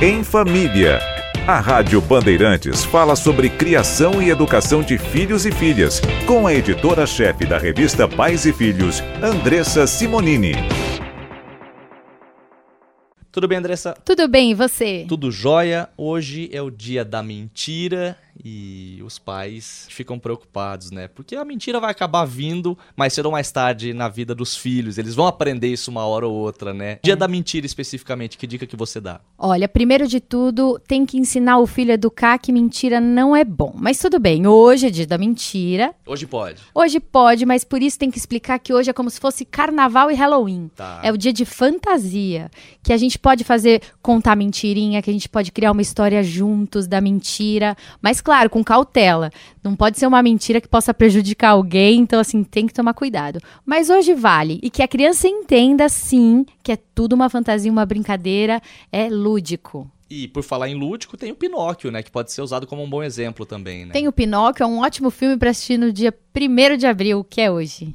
Em Família. A Rádio Bandeirantes fala sobre criação e educação de filhos e filhas, com a editora-chefe da revista Pais e Filhos, Andressa Simonini. Tudo bem, Andressa? Tudo bem, e você? Tudo jóia. Hoje é o dia da mentira e os pais ficam preocupados, né? Porque a mentira vai acabar vindo mais cedo ou mais tarde na vida dos filhos. Eles vão aprender isso uma hora ou outra, né? Dia da mentira especificamente, que dica que você dá? Olha, primeiro de tudo, tem que ensinar o filho a educar que mentira não é bom. Mas tudo bem, hoje é dia da mentira. Hoje pode. Hoje pode, mas por isso tem que explicar que hoje é como se fosse carnaval e Halloween. Tá. É o dia de fantasia, que a gente pode fazer contar mentirinha, que a gente pode criar uma história juntos da mentira, mas claro, com cautela. Não pode ser uma mentira que possa prejudicar alguém, então assim, tem que tomar cuidado. Mas hoje vale e que a criança entenda sim que é tudo uma fantasia, uma brincadeira, é lúdico. E por falar em lúdico, tem o Pinóquio, né? Que pode ser usado como um bom exemplo também, né? Tem o Pinóquio, é um ótimo filme para assistir no dia 1 de abril, que é hoje.